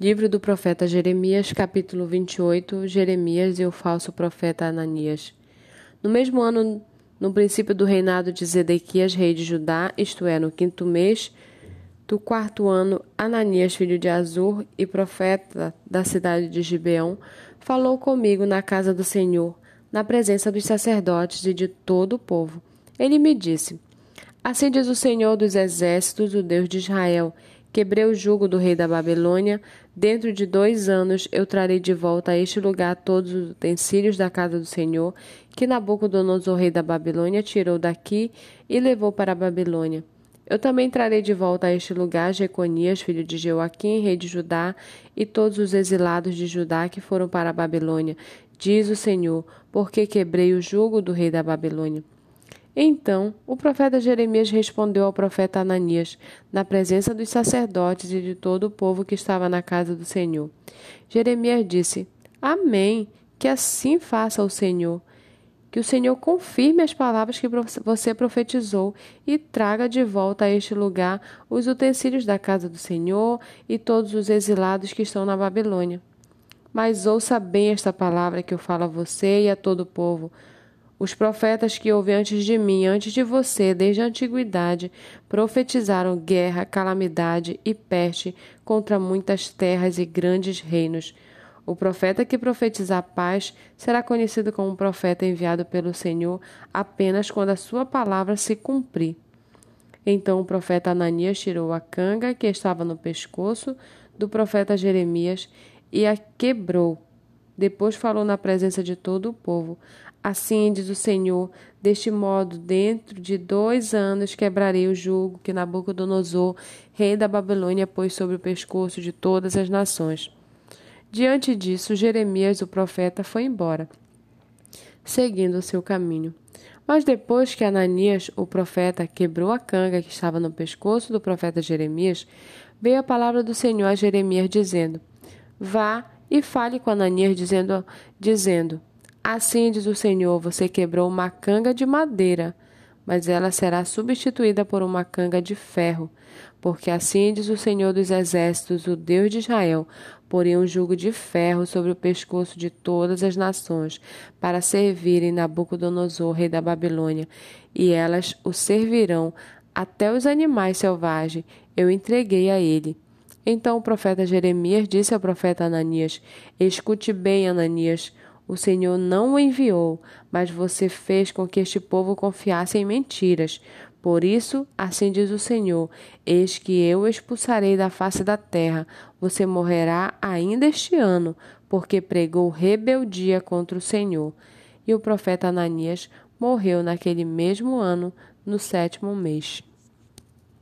Livro do profeta Jeremias, capítulo 28, Jeremias e o falso profeta Ananias. No mesmo ano, no princípio do reinado de Zedequias, rei de Judá, isto é, no quinto mês do quarto ano, Ananias, filho de Azur e profeta da cidade de Gibeão, falou comigo na casa do Senhor, na presença dos sacerdotes e de todo o povo. Ele me disse: Assim diz o Senhor dos exércitos, o Deus de Israel: Quebrei o jugo do rei da Babilônia. Dentro de dois anos eu trarei de volta a este lugar todos os utensílios da casa do Senhor, que Nabucodonosor, rei da Babilônia, tirou daqui e levou para a Babilônia. Eu também trarei de volta a este lugar Jeconias, filho de Joaquim, rei de Judá, e todos os exilados de Judá que foram para a Babilônia, diz o Senhor, porque quebrei o jugo do rei da Babilônia. Então o profeta Jeremias respondeu ao profeta Ananias, na presença dos sacerdotes e de todo o povo que estava na casa do Senhor. Jeremias disse: Amém. Que assim faça o Senhor. Que o Senhor confirme as palavras que você profetizou e traga de volta a este lugar os utensílios da casa do Senhor e todos os exilados que estão na Babilônia. Mas ouça bem esta palavra que eu falo a você e a todo o povo os profetas que houve antes de mim, antes de você, desde a antiguidade, profetizaram guerra, calamidade e peste contra muitas terras e grandes reinos. O profeta que profetizar paz será conhecido como um profeta enviado pelo Senhor apenas quando a sua palavra se cumprir. Então o profeta Ananias tirou a canga que estava no pescoço do profeta Jeremias e a quebrou. Depois falou na presença de todo o povo: Assim diz o Senhor: deste modo, dentro de dois anos quebrarei o jugo que Nabucodonosor, rei da Babilônia, pôs sobre o pescoço de todas as nações. Diante disso, Jeremias, o profeta, foi embora, seguindo o seu caminho. Mas depois que Ananias, o profeta, quebrou a canga que estava no pescoço do profeta Jeremias, veio a palavra do Senhor a Jeremias, dizendo: Vá e fale com Ananias, dizendo, dizendo Assim diz o Senhor: você quebrou uma canga de madeira, mas ela será substituída por uma canga de ferro. Porque assim diz o Senhor dos Exércitos, o Deus de Israel: porém um jugo de ferro sobre o pescoço de todas as nações, para servirem Nabucodonosor, rei da Babilônia, e elas o servirão até os animais selvagens. Eu entreguei a ele. Então o profeta Jeremias disse ao profeta Ananias: Escute bem, Ananias. O Senhor não o enviou, mas você fez com que este povo confiasse em mentiras. Por isso, assim diz o Senhor: Eis que eu expulsarei da face da terra. Você morrerá ainda este ano, porque pregou rebeldia contra o Senhor. E o profeta Ananias morreu naquele mesmo ano, no sétimo mês.